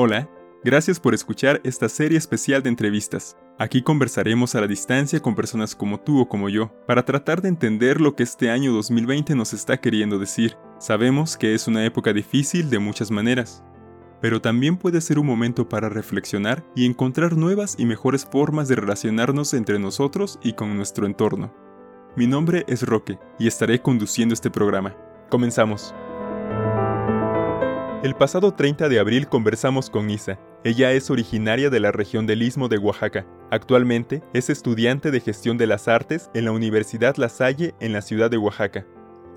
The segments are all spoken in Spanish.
Hola, gracias por escuchar esta serie especial de entrevistas. Aquí conversaremos a la distancia con personas como tú o como yo, para tratar de entender lo que este año 2020 nos está queriendo decir. Sabemos que es una época difícil de muchas maneras, pero también puede ser un momento para reflexionar y encontrar nuevas y mejores formas de relacionarnos entre nosotros y con nuestro entorno. Mi nombre es Roque y estaré conduciendo este programa. Comenzamos. El pasado 30 de abril conversamos con Nisa. Ella es originaria de la región del Istmo de Oaxaca. Actualmente es estudiante de gestión de las artes en la Universidad La Salle en la ciudad de Oaxaca.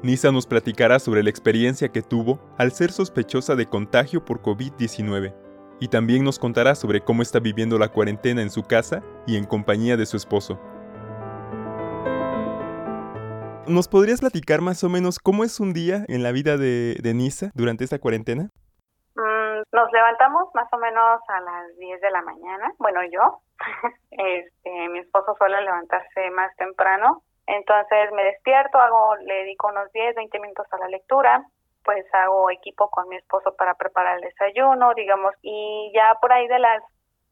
Nisa nos platicará sobre la experiencia que tuvo al ser sospechosa de contagio por COVID-19 y también nos contará sobre cómo está viviendo la cuarentena en su casa y en compañía de su esposo. ¿Nos podrías platicar más o menos cómo es un día en la vida de, Nisa durante esta cuarentena? Mm, nos levantamos más o menos a las 10 de la mañana, bueno yo, este, mi esposo suele levantarse más temprano, entonces me despierto, hago, le dedico unos 10, 20 minutos a la lectura, pues hago equipo con mi esposo para preparar el desayuno, digamos, y ya por ahí de las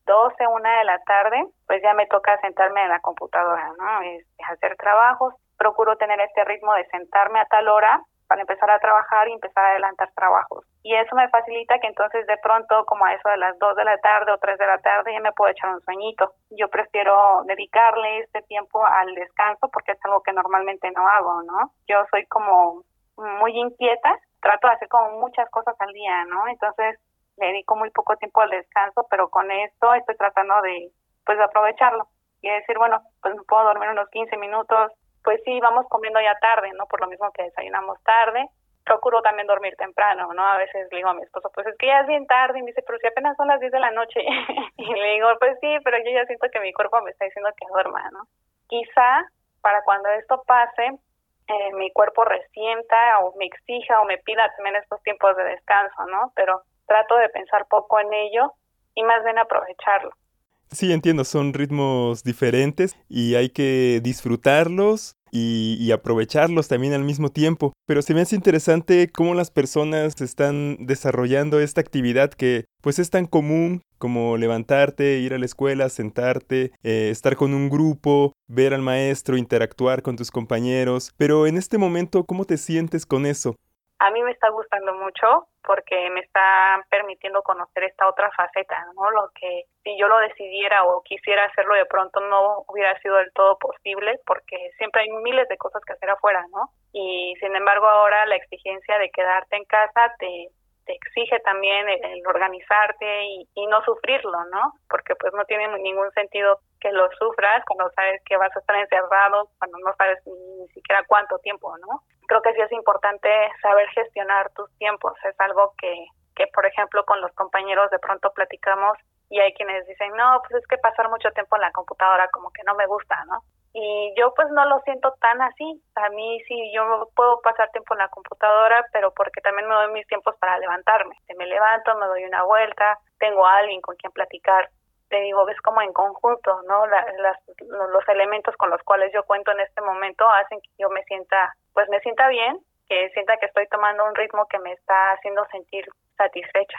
12, una de la tarde, pues ya me toca sentarme en la computadora, ¿no? Este, hacer trabajos procuro tener este ritmo de sentarme a tal hora para empezar a trabajar y empezar a adelantar trabajos. Y eso me facilita que entonces de pronto, como a eso de las 2 de la tarde o 3 de la tarde, ya me puedo echar un sueñito. Yo prefiero dedicarle este tiempo al descanso porque es algo que normalmente no hago, ¿no? Yo soy como muy inquieta, trato de hacer como muchas cosas al día, ¿no? Entonces le dedico muy poco tiempo al descanso, pero con esto estoy tratando de, pues, de aprovecharlo y decir, bueno, pues me puedo dormir unos 15 minutos, pues sí, vamos comiendo ya tarde, ¿no? Por lo mismo que desayunamos tarde. Procuro también dormir temprano, ¿no? A veces le digo a mi esposo, pues es que ya es bien tarde, y me dice, pero si apenas son las 10 de la noche. y le digo, pues sí, pero yo ya siento que mi cuerpo me está diciendo que duerma, ¿no? Quizá para cuando esto pase, eh, mi cuerpo resienta o me exija o me pida también estos tiempos de descanso, ¿no? Pero trato de pensar poco en ello y más bien aprovecharlo. Sí, entiendo, son ritmos diferentes y hay que disfrutarlos y, aprovecharlos también al mismo tiempo. Pero se me hace interesante cómo las personas están desarrollando esta actividad que pues es tan común como levantarte, ir a la escuela, sentarte, eh, estar con un grupo, ver al maestro, interactuar con tus compañeros. Pero en este momento, ¿cómo te sientes con eso? A mí me está gustando mucho porque me está permitiendo conocer esta otra faceta, ¿no? Lo que si yo lo decidiera o quisiera hacerlo de pronto no hubiera sido del todo posible porque siempre hay miles de cosas que hacer afuera, ¿no? Y sin embargo ahora la exigencia de quedarte en casa te, exige también el, organizarte y, y, no sufrirlo, ¿no? Porque pues no tiene ningún sentido que lo sufras cuando sabes que vas a estar encerrado, cuando no sabes ni, siquiera cuánto tiempo, ¿no? Creo que sí es importante saber gestionar tus tiempos, es algo que, que por ejemplo con los compañeros de pronto platicamos y hay quienes dicen, no, pues es que pasar mucho tiempo en la computadora como que no me gusta, ¿no? Y yo pues no lo siento tan así. A mí sí, yo puedo pasar tiempo en la computadora, pero porque también me doy mis tiempos para levantarme. Me levanto, me doy una vuelta, tengo a alguien con quien platicar. Te digo, ves como en conjunto, ¿no? los elementos con los cuales yo cuento en este momento hacen que yo me sienta, pues me sienta bien, que sienta que estoy tomando un ritmo que me está haciendo sentir satisfecha.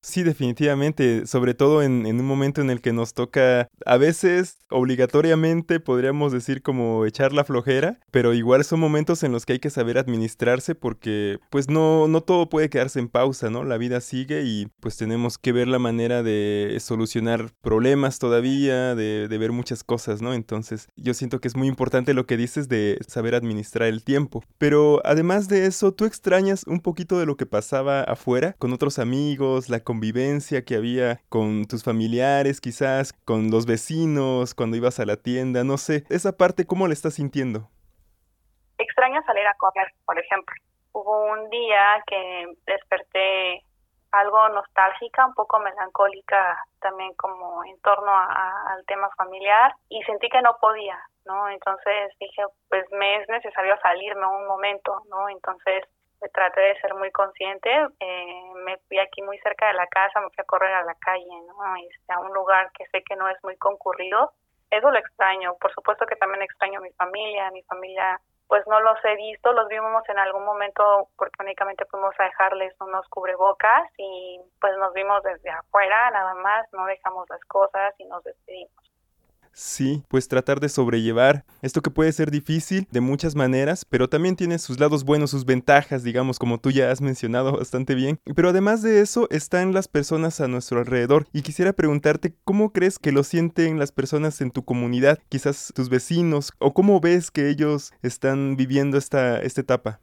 Sí, definitivamente, sobre todo en, un momento en el que nos toca, a veces obligatoriamente podríamos decir como echar la flojera, pero igual son momentos en los que hay que saber administrarse porque pues no, no todo puede quedarse en pausa, ¿no? La vida sigue y pues tenemos que ver la manera de solucionar problemas todavía, de, de ver muchas cosas, ¿no? Entonces yo siento que es muy importante lo que dices de saber administrar el tiempo, pero además de eso, ¿tú extrañas un poquito de lo que pasaba afuera con otros amigos, la convivencia que había con tus familiares, quizás con los vecinos, cuando ibas a la tienda, no sé, esa parte, ¿cómo la estás sintiendo? Extraño salir a comer, por ejemplo. Hubo un día que desperté algo nostálgica, un poco melancólica también como en torno al tema familiar y sentí que no podía, ¿no? Entonces dije, pues me es necesario salirme un momento, ¿no? Entonces traté de ser muy consciente. Eh, me fui aquí muy cerca de la casa, me fui a correr a la calle, ¿no? Este, a un lugar que sé que no es muy concurrido. Eso lo extraño. Por supuesto que también extraño a mi familia. Mi familia pues no los he visto, los vimos en algún momento porque únicamente fuimos a dejarles unos cubrebocas y pues nos vimos desde afuera, nada más, no dejamos las cosas y nos despedimos. Sí, pues tratar de sobrellevar esto que puede ser difícil de muchas maneras, pero también tiene sus lados buenos, sus ventajas, digamos, como tú ya has mencionado bastante bien. Pero además de eso, están las personas a nuestro alrededor. Y quisiera preguntarte, ¿cómo crees que lo sienten las personas en tu comunidad, quizás tus vecinos, o cómo ves que ellos están viviendo esta, esta etapa?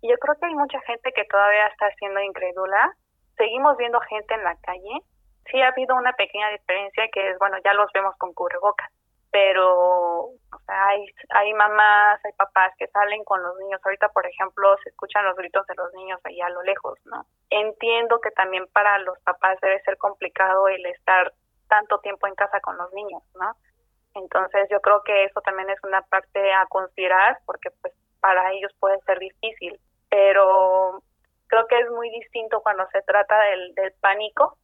Yo creo que hay mucha gente que todavía está siendo incrédula. Seguimos viendo gente en la calle sí ha habido una pequeña diferencia que es, bueno, ya los vemos con cubrebocas, pero o sea, hay, hay mamás, hay papás que salen con los niños. Ahorita, por ejemplo, se escuchan los gritos de los niños allá a lo lejos, ¿no? Entiendo que también para los papás debe ser complicado el estar tanto tiempo en casa con los niños, ¿no? Entonces yo creo que eso también es una parte a considerar porque pues para ellos puede ser difícil, pero creo que es muy distinto cuando se trata del, del pánico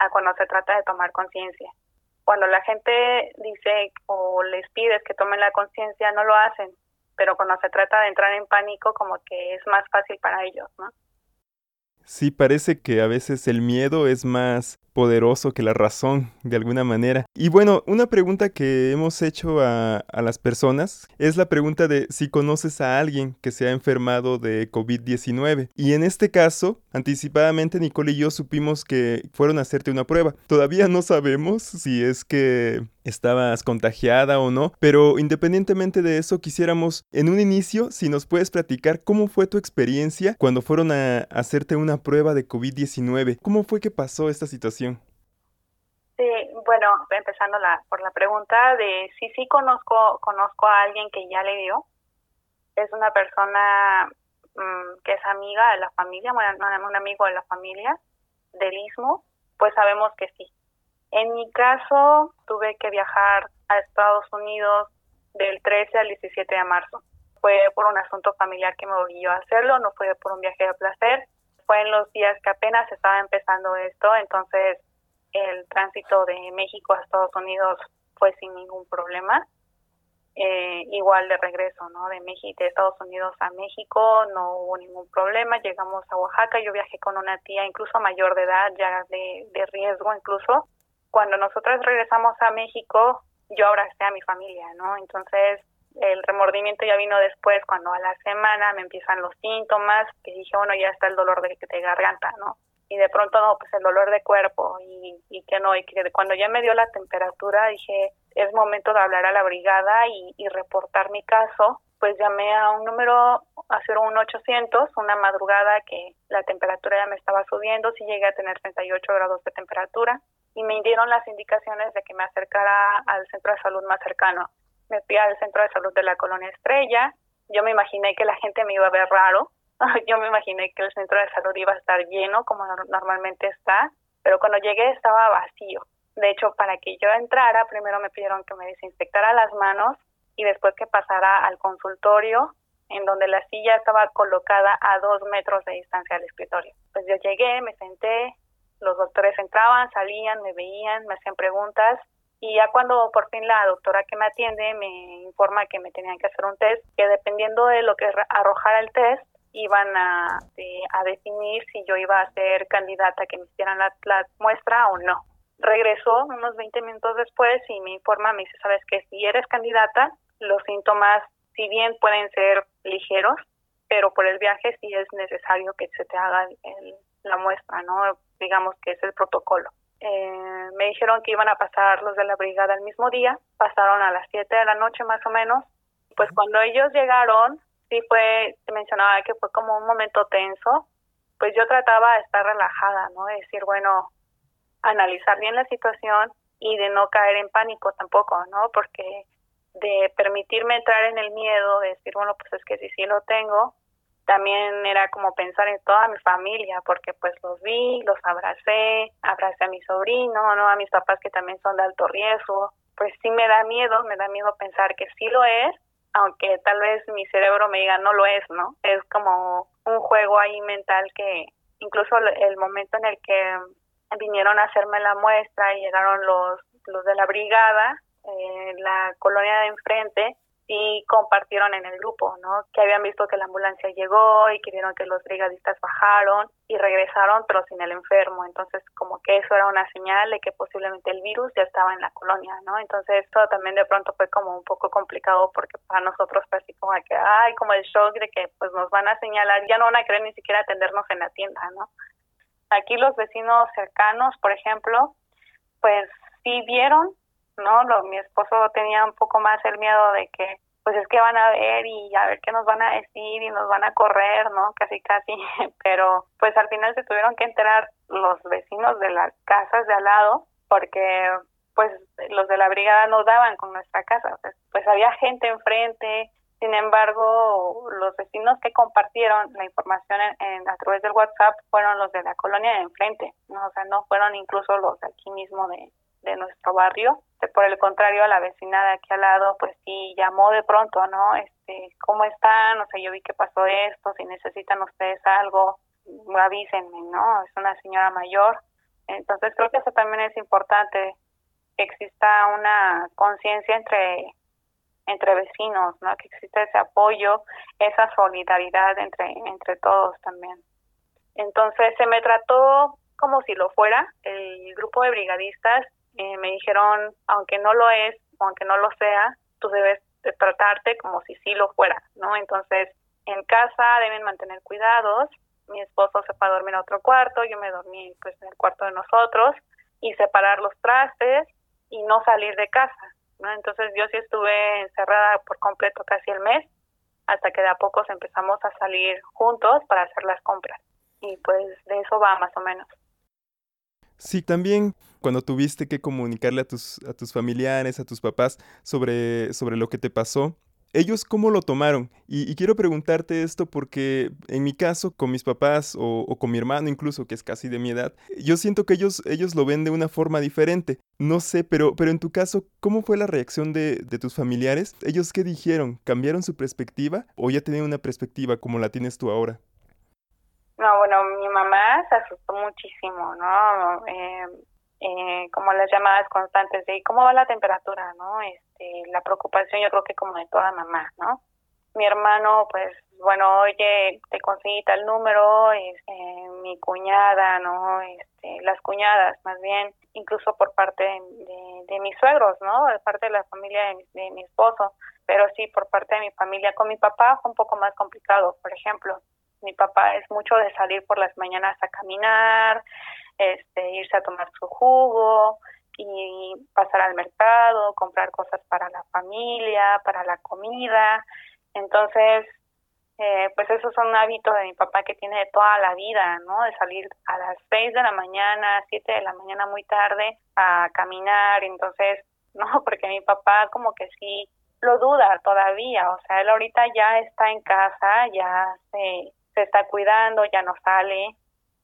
a cuando se trata de tomar conciencia. Cuando la gente dice o les pides que tomen la conciencia, no lo hacen, pero cuando se trata de entrar en pánico, como que es más fácil para ellos, ¿no? Sí, parece que a veces el miedo es más poderoso que la razón, de alguna manera. Y bueno, una pregunta que hemos hecho a, a, las personas es la pregunta de si conoces a alguien que se ha enfermado de COVID-19. Y en este caso, anticipadamente Nicole y yo supimos que fueron a hacerte una prueba. Todavía no sabemos si es que estabas contagiada o no, pero independientemente de eso, quisiéramos en un inicio, si nos puedes platicar cómo fue tu experiencia cuando fueron a hacerte una prueba de COVID-19. ¿Cómo fue que pasó esta situación? Sí, bueno, empezando la, por la pregunta de si sí conozco, conozco a alguien que ya le dio. Es una persona mmm, que es amiga de la familia, bueno, un amigo de la familia del Istmo, pues sabemos que sí. En mi caso, tuve que viajar a Estados Unidos del 13 al 17 de marzo. Fue por un asunto familiar que me obligó a hacerlo, no fue por un viaje de placer. Fue en los días que apenas estaba empezando esto, entonces el tránsito de México a Estados Unidos fue sin ningún problema. Eh, igual de regreso, ¿no? De México, de Estados Unidos a México, no hubo ningún problema. Llegamos a Oaxaca, yo viajé con una tía incluso mayor de edad, ya de, de riesgo incluso, cuando nosotros regresamos a México, yo abracé a mi familia, ¿no? Entonces, el remordimiento ya vino después, cuando a la semana me empiezan los síntomas, que dije, bueno, ya está el dolor de, de garganta, ¿no? Y de pronto, no, pues el dolor de cuerpo, y, y que no, y que cuando ya me dio la temperatura, dije, es momento de hablar a la brigada y, reportar mi caso, pues llamé a un número, a 01800, una madrugada que la temperatura ya me estaba subiendo, sí llegué a tener 38 grados de temperatura, y me dieron las indicaciones de que me acercara al centro de salud más cercano. Me fui al centro de salud de la colonia Estrella. Yo me imaginé que la gente me iba a ver raro. Yo me imaginé que el centro de salud iba a estar lleno como normalmente está, pero cuando llegué estaba vacío. De hecho, para que yo entrara, primero me pidieron que me desinfectara las manos y después que pasara al consultorio, en donde la silla estaba colocada a dos metros de distancia del escritorio. Pues yo llegué, me senté, los doctores entraban, salían, me veían, me hacían preguntas y ya cuando por fin la doctora que me atiende me informa que me tenían que hacer un test, que dependiendo de lo que arrojara el test, iban a, a definir si yo iba a ser candidata que me hicieran la, la muestra o no. Regresó unos 20 minutos después y me informa, me dice, sabes que si eres candidata, los síntomas, si bien pueden ser ligeros, pero por el viaje sí es necesario que se te haga el, la muestra, ¿no? Digamos que es el protocolo. Eh, me dijeron que iban a pasar los de la brigada el mismo día, pasaron a las 7 de la noche más o menos. Pues cuando ellos llegaron, sí fue, se mencionaba que fue como un momento tenso, pues yo trataba de estar relajada, ¿no? De decir, bueno, analizar bien la situación y de no caer en pánico tampoco, ¿no? Porque de permitirme entrar en el miedo, de decir, bueno, pues es que si sí lo tengo, también era como pensar en toda mi familia, porque pues los vi, los abracé, abracé a mi sobrino, ¿no? A mis papás que también son de alto riesgo. Pues sí me da miedo, me da miedo pensar que sí lo es, aunque tal vez mi cerebro me diga no lo es, ¿no? Es como un juego ahí mental que incluso el momento en el que vinieron a hacerme la muestra y llegaron los, los de la brigada, eh, la colonia de enfrente, sí compartieron en el grupo, ¿no? Que habían visto que la ambulancia llegó y que vieron que los brigadistas bajaron y regresaron, pero sin el enfermo. Entonces, como que eso era una señal de que posiblemente el virus ya estaba en la colonia, ¿no? Entonces, todo también de pronto fue como un poco complicado porque para nosotros fue así como que, ay, como el shock de que pues nos van a señalar, ya no van a querer ni siquiera atendernos en la tienda, ¿no? Aquí los vecinos cercanos, por ejemplo, pues sí vieron ¿no? Lo, mi esposo tenía un poco más el miedo de que, pues es que van a ver y a ver qué nos van a decir y nos van a correr, ¿no? Casi, casi. Pero pues al final se tuvieron que enterar los vecinos de las casas de al lado porque pues los de la brigada no daban con nuestra casa. Pues, había gente enfrente, sin embargo, los vecinos que compartieron la información en, a través del WhatsApp fueron los de la colonia de enfrente, ¿no? o sea, no fueron incluso los de aquí mismo de, de nuestro barrio. Por el contrario, la vecina de aquí al lado, pues sí llamó de pronto, ¿no? Este, ¿cómo están? O sea, yo vi que pasó esto, si necesitan ustedes algo, avísenme, ¿no? Es una señora mayor. Entonces creo que eso también es importante, que exista una conciencia entre entre vecinos, ¿no? Que exista ese apoyo, esa solidaridad entre entre todos también. Entonces se me trató como si lo fuera. El grupo de brigadistas eh, me dijeron, aunque no lo es, aunque no lo sea, tú debes tratarte como si sí lo fuera, ¿no? Entonces, en casa deben mantener cuidados. Mi esposo se fue a dormir a otro cuarto, yo me dormí pues en el cuarto de nosotros y separar los trastes y no salir de casa, ¿no? Entonces yo sí estuve encerrada por completo casi el mes hasta que de a poco empezamos a salir juntos para hacer las compras y pues de eso va más o menos. Sí, también cuando tuviste que comunicarle a tus, a tus familiares, a tus papás sobre, sobre lo que te pasó, ¿ellos cómo lo tomaron? Y, quiero preguntarte esto porque en mi caso, con mis papás o, con mi hermano incluso, que es casi de mi edad, yo siento que ellos, ellos lo ven de una forma diferente. No sé, pero, pero en tu caso, ¿cómo fue la reacción de, de tus familiares? ¿Ellos qué dijeron? ¿Cambiaron su perspectiva o ya tenían una perspectiva como la tienes tú ahora? No, bueno, mi mamá se asustó muchísimo, ¿no? Eh, las llamadas constantes de cómo va la temperatura, ¿no? Este, la preocupación yo creo que como de toda mamá, ¿no? Mi hermano, pues, bueno, oye, te conseguí tal número, este, mi cuñada, ¿no? Este, las cuñadas, más bien, incluso por parte de, de, mis suegros, ¿no? De parte de la familia de, de mi esposo, pero sí, por parte de mi familia. Con mi papá fue un poco más complicado, por ejemplo mi papá es mucho de salir por las mañanas a caminar, este, irse a tomar su jugo y pasar al mercado, comprar cosas para la familia, para la comida. Entonces, eh, pues esos son hábitos de mi papá que tiene de toda la vida, ¿no? De salir a las seis de la mañana, siete de la mañana muy tarde a caminar. Entonces, no, porque mi papá como que sí lo duda todavía, o sea, él ahorita ya está en casa, ya se se está cuidando, ya no sale,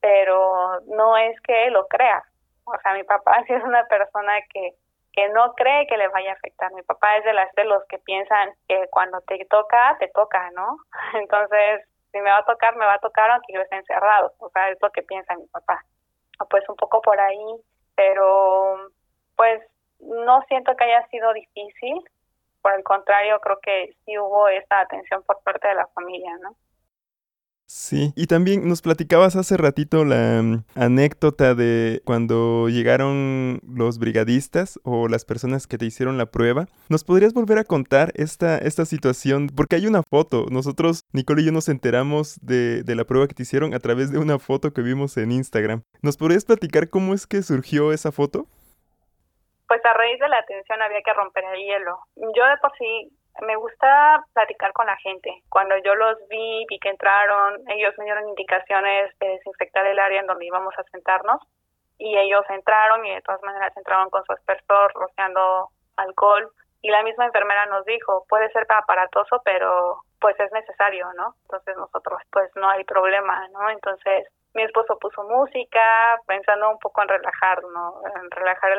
pero no es que lo crea. O sea, mi papá sí es una persona que, que no cree que le vaya a afectar. Mi papá es de las de los que piensan que cuando te toca, te toca, ¿no? Entonces, si me va a tocar, me va a tocar aunque yo esté encerrado. O sea, es lo que piensa mi papá. Pues un poco por ahí, pero pues no siento que haya sido difícil. Por el contrario, creo que sí hubo esa atención por parte de la familia, ¿no? Sí, y también nos platicabas hace ratito la mm, anécdota de cuando llegaron los brigadistas o las personas que te hicieron la prueba. ¿Nos podrías volver a contar esta, esta situación? Porque hay una foto. Nosotros, Nicole y yo, nos enteramos de, de la prueba que te hicieron a través de una foto que vimos en Instagram. ¿Nos podrías platicar cómo es que surgió esa foto? Pues a raíz de la atención había que romper el hielo. Yo de por sí me gusta platicar con la gente. Cuando yo los vi, vi que entraron, ellos me dieron indicaciones de desinfectar el área en donde íbamos a sentarnos y ellos entraron y de todas maneras entraron con su aspersor rociando alcohol y la misma enfermera nos dijo, puede ser aparatoso, pero pues es necesario, ¿no? Entonces nosotros pues no hay problema, ¿no? Entonces mi esposo puso música pensando un poco en relajar, ¿no? En relajar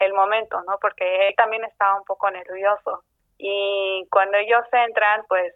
el momento, ¿no? Porque él también estaba un poco nervioso y cuando ellos entran, pues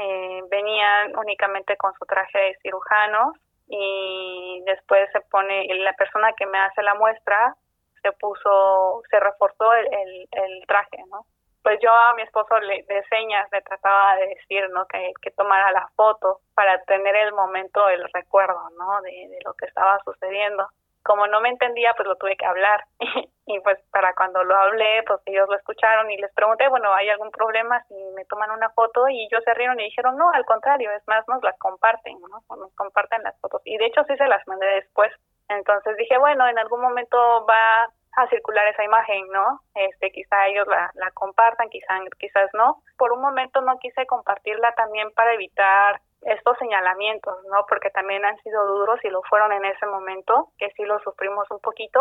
eh, venían únicamente con su traje de cirujano y después se pone, la persona que me hace la muestra se puso, se reforzó el, el, traje, ¿no? pues yo a mi esposo le, de señas le trataba de decir, ¿no? Que, que tomara la foto para tener el momento, el recuerdo, ¿no? De lo que estaba sucediendo. Como no me entendía, pues lo tuve que hablar. y pues para cuando lo hablé, pues ellos lo escucharon y les pregunté, bueno, ¿hay algún problema si me toman una foto? Y ellos se rieron y dijeron, no, al contrario, es más, nos las comparten, ¿no? Nos comparten las fotos. Y de hecho sí se las mandé después. Entonces dije, bueno, en algún momento va a circular esa imagen, ¿no? Este, quizá ellos la, la compartan, quizá, quizás no. Por un momento no quise compartirla también para evitar estos señalamientos, ¿no? Porque también han sido duros y lo fueron en ese momento, que sí lo sufrimos un poquito.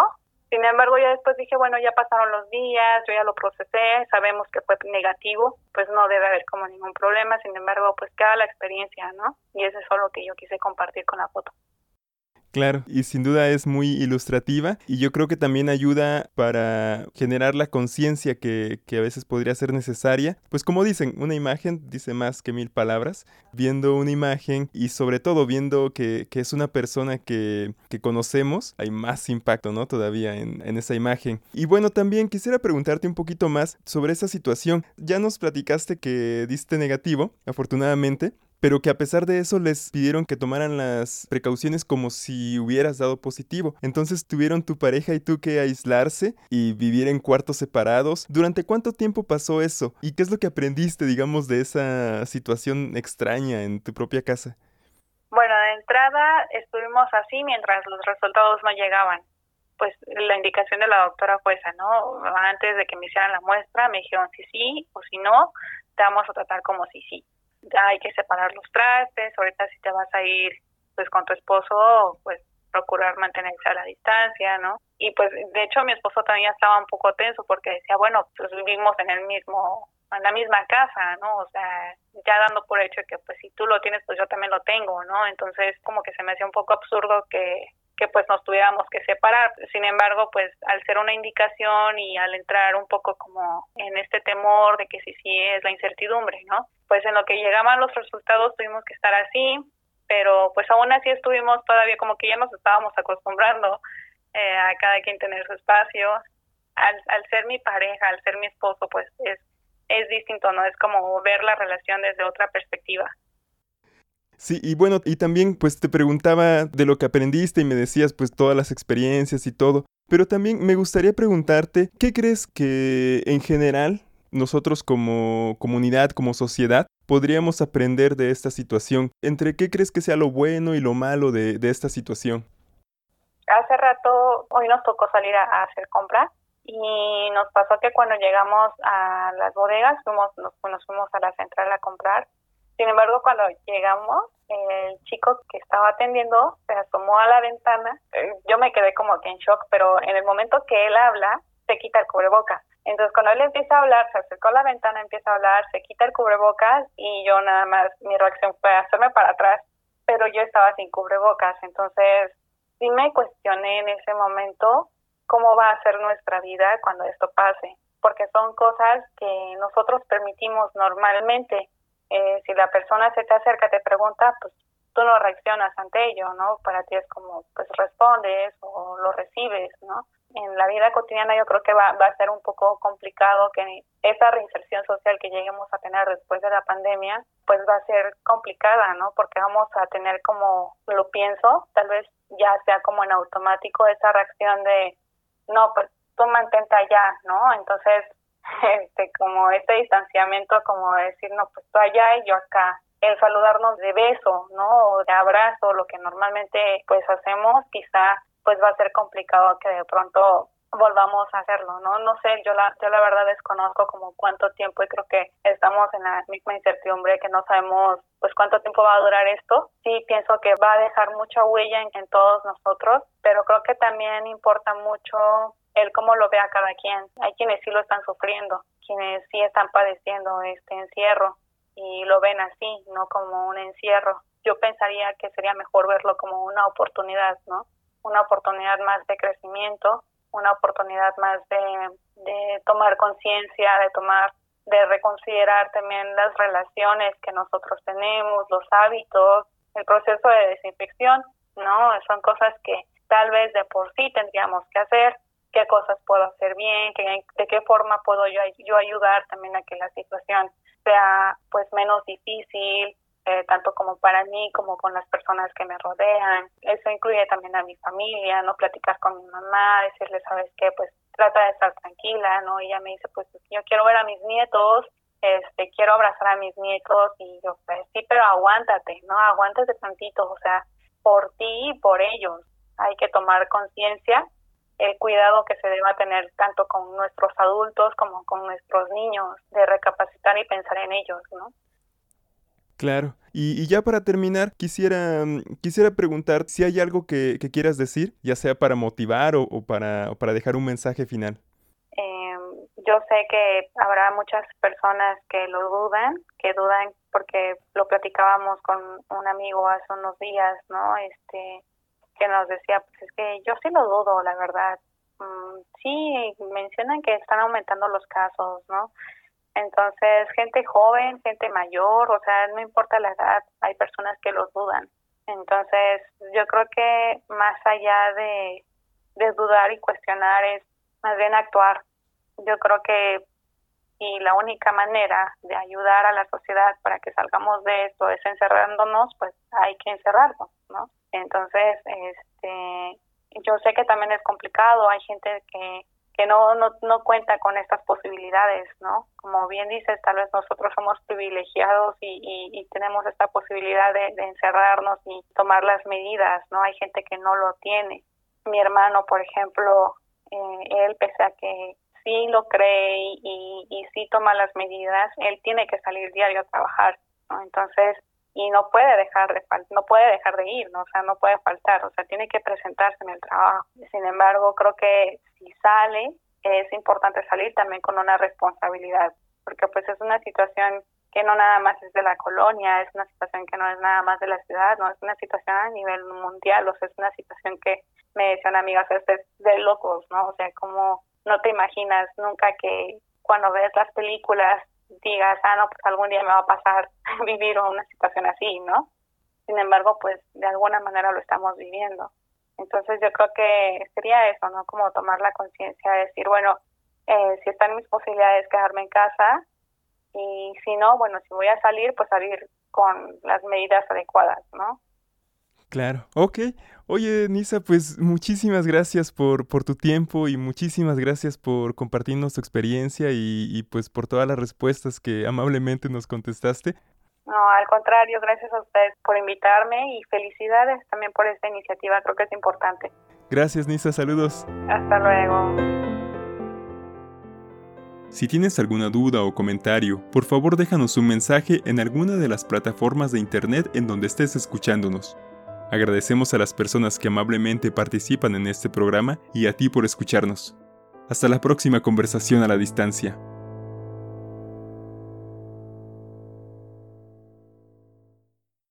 Sin embargo, ya después dije, bueno, ya pasaron los días, yo ya lo procesé, sabemos que fue negativo, pues no debe haber como ningún problema, sin embargo, pues queda la experiencia, ¿no? Y eso es lo que yo quise compartir con la foto. Claro, y sin duda es muy ilustrativa y yo creo que también ayuda para generar la conciencia que, que, a veces podría ser necesaria. Pues como dicen, una imagen dice más que mil palabras. Viendo una imagen y sobre todo viendo que, que es una persona que, que, conocemos, hay más impacto, ¿no? Todavía en, en esa imagen. Y bueno, también quisiera preguntarte un poquito más sobre esa situación. Ya nos platicaste que diste negativo, afortunadamente, pero que a pesar de eso les pidieron que tomaran las precauciones como si hubieras dado positivo. Entonces tuvieron tu pareja y tú que aislarse y vivir en cuartos separados. ¿Durante cuánto tiempo pasó eso? ¿Y qué es lo que aprendiste, digamos, de esa situación extraña en tu propia casa? Bueno, de entrada estuvimos así mientras los resultados no llegaban. Pues la indicación de la doctora fue esa, ¿no? Antes de que me hicieran la muestra me dijeron si sí o si no, te vamos a tratar como si sí hay que separar los trastes, ahorita si te vas a ir pues con tu esposo, pues procurar mantenerse a la distancia, ¿no? Y pues de hecho mi esposo también estaba un poco tenso porque decía, bueno, pues vivimos en el mismo en la misma casa, ¿no? O sea, ya dando por hecho que pues si tú lo tienes, pues yo también lo tengo, ¿no? Entonces como que se me hacía un poco absurdo que que pues nos tuviéramos que separar. Sin embargo, pues al ser una indicación y al entrar un poco como en este temor de que si sí es la incertidumbre, ¿no? Pues en lo que llegaban los resultados tuvimos que estar así, pero pues aún así estuvimos todavía como que ya nos estábamos acostumbrando eh, a cada quien tener su espacio. Al, al ser mi pareja, al ser mi esposo, pues es, es distinto, ¿no? Es como ver la relación desde otra perspectiva. Sí, y bueno, y también pues te preguntaba de lo que aprendiste y me decías pues todas las experiencias y todo, pero también me gustaría preguntarte, ¿qué crees que en general nosotros como comunidad, como sociedad, podríamos aprender de esta situación? ¿Entre qué crees que sea lo bueno y lo malo de, de esta situación? Hace rato, hoy nos tocó salir a, hacer compras y nos pasó que cuando llegamos a las bodegas, fuimos, nos, nos fuimos a la central a comprar sin embargo, cuando llegamos, el chico que estaba atendiendo se asomó a la ventana. Eh, yo me quedé como que en shock, pero en el momento que él habla, se quita el cubrebocas. Entonces, cuando él empieza a hablar, se acercó a la ventana, empieza a hablar, se quita el cubrebocas y yo nada más, mi reacción fue hacerme para atrás, pero yo estaba sin cubrebocas. Entonces, sí me cuestioné en ese momento cómo va a ser nuestra vida cuando esto pase, porque son cosas que nosotros permitimos normalmente eh, si la persona se te acerca, te pregunta, pues tú no reaccionas ante ello, ¿no? Para ti es como, pues respondes o lo recibes, ¿no? En la vida cotidiana yo creo que va, va a ser un poco complicado que esa reinserción social que lleguemos a tener después de la pandemia, pues va a ser complicada, ¿no? Porque vamos a tener como, lo pienso, tal vez ya sea como en automático esa reacción de, no, pues tú mantente allá, ¿no? Entonces este, como este distanciamiento, como decir, no, pues tú allá y yo acá. El saludarnos de beso, ¿no? O de abrazo, lo que normalmente pues hacemos, quizá pues va a ser complicado que de pronto volvamos a hacerlo, ¿no? No sé, yo la, yo la verdad desconozco como cuánto tiempo y creo que estamos en la misma incertidumbre que no sabemos pues cuánto tiempo va a durar esto. Sí pienso que va a dejar mucha huella en, en todos nosotros, pero creo que también importa mucho el cómo lo vea cada quien. Hay quienes sí lo están sufriendo, quienes sí están padeciendo este encierro y lo ven así, no como un encierro. Yo pensaría que sería mejor verlo como una oportunidad, ¿no? Una oportunidad más de crecimiento, una oportunidad más de, de tomar conciencia, de tomar, de reconsiderar también las relaciones que nosotros tenemos, los hábitos, el proceso de desinfección, ¿no? Son cosas que tal vez de por sí tendríamos que hacer, qué cosas puedo hacer bien, de qué forma puedo yo, ayudar también a que la situación sea pues menos difícil, eh, tanto como para mí como con las personas que me rodean. Eso incluye también a mi familia, no platicar con mi mamá, decirle, sabes qué, pues trata de estar tranquila, ¿no? Y ella me dice, pues yo quiero ver a mis nietos, este, quiero abrazar a mis nietos y yo, pues sí, pero aguántate, ¿no? Aguántate tantito, o sea, por ti y por ellos. Hay que tomar conciencia el cuidado que se deba tener tanto con nuestros adultos como con nuestros niños, de recapacitar y pensar en ellos, ¿no? Claro. Y, ya para terminar, quisiera, mm, quisiera preguntar si hay algo que, quieras decir, ya sea para motivar o, para, para dejar un mensaje final. Em, yo sé que habrá muchas personas que lo dudan, que dudan porque lo platicábamos con un amigo hace unos días, ¿no? Este, que nos decía, pues es que yo sí lo dudo, la verdad. Mm, sí, mencionan que están aumentando los casos, ¿no? Entonces, gente joven, gente mayor, o sea, no importa la edad, hay personas que los dudan. Entonces, yo creo que más allá de, dudar y cuestionar es más bien actuar. Yo creo que y la única manera de ayudar a la sociedad para que salgamos de esto es encerrándonos, pues hay que encerrarnos, ¿no? Entonces, este, yo sé que también es complicado, hay gente que que no, no, no cuenta con estas posibilidades, ¿no? Como bien dices, tal vez nosotros somos privilegiados y, y, tenemos esta posibilidad de, encerrarnos y tomar las medidas, ¿no? Hay gente que no lo tiene. Mi hermano, por ejemplo, eh, él, pese a que sí lo cree y, y sí toma las medidas, él tiene que salir diario a trabajar. Entonces, y no puede dejar de no puede dejar de ir, ¿no? o sea, no puede faltar, o sea, tiene que presentarse en el trabajo. Sin embargo, creo que si sale, es importante salir también con una responsabilidad, porque pues es una situación que no nada más es de la colonia, es una situación que no es nada más de la ciudad, no es una situación a nivel mundial, o sea, es una situación que me decían amigas, es de locos, ¿no? O sea, como no te imaginas nunca que cuando ves las películas digas, ah, no, pues algún día me va a pasar vivir una situación así, ¿no? Sin embargo, pues de alguna manera lo estamos viviendo. Entonces yo creo que sería eso, ¿no? Como tomar la conciencia de decir, bueno, eh, si están mis posibilidades quedarme en casa y si no, bueno, si voy a salir, pues salir con las medidas adecuadas, ¿no? Claro, ok. Oye, Nisa, pues muchísimas gracias por, por tu tiempo y muchísimas gracias por compartirnos tu experiencia y, pues por todas las respuestas que amablemente nos contestaste. No, al contrario, gracias a ustedes por invitarme y felicidades también por esta iniciativa, creo que es importante. Gracias, Nisa, saludos. Hasta luego. Si tienes alguna duda o comentario, por favor déjanos un mensaje en alguna de las plataformas de internet en donde estés escuchándonos. Agradecemos a las personas que amablemente participan en este programa y a ti por escucharnos. Hasta la próxima conversación a la distancia.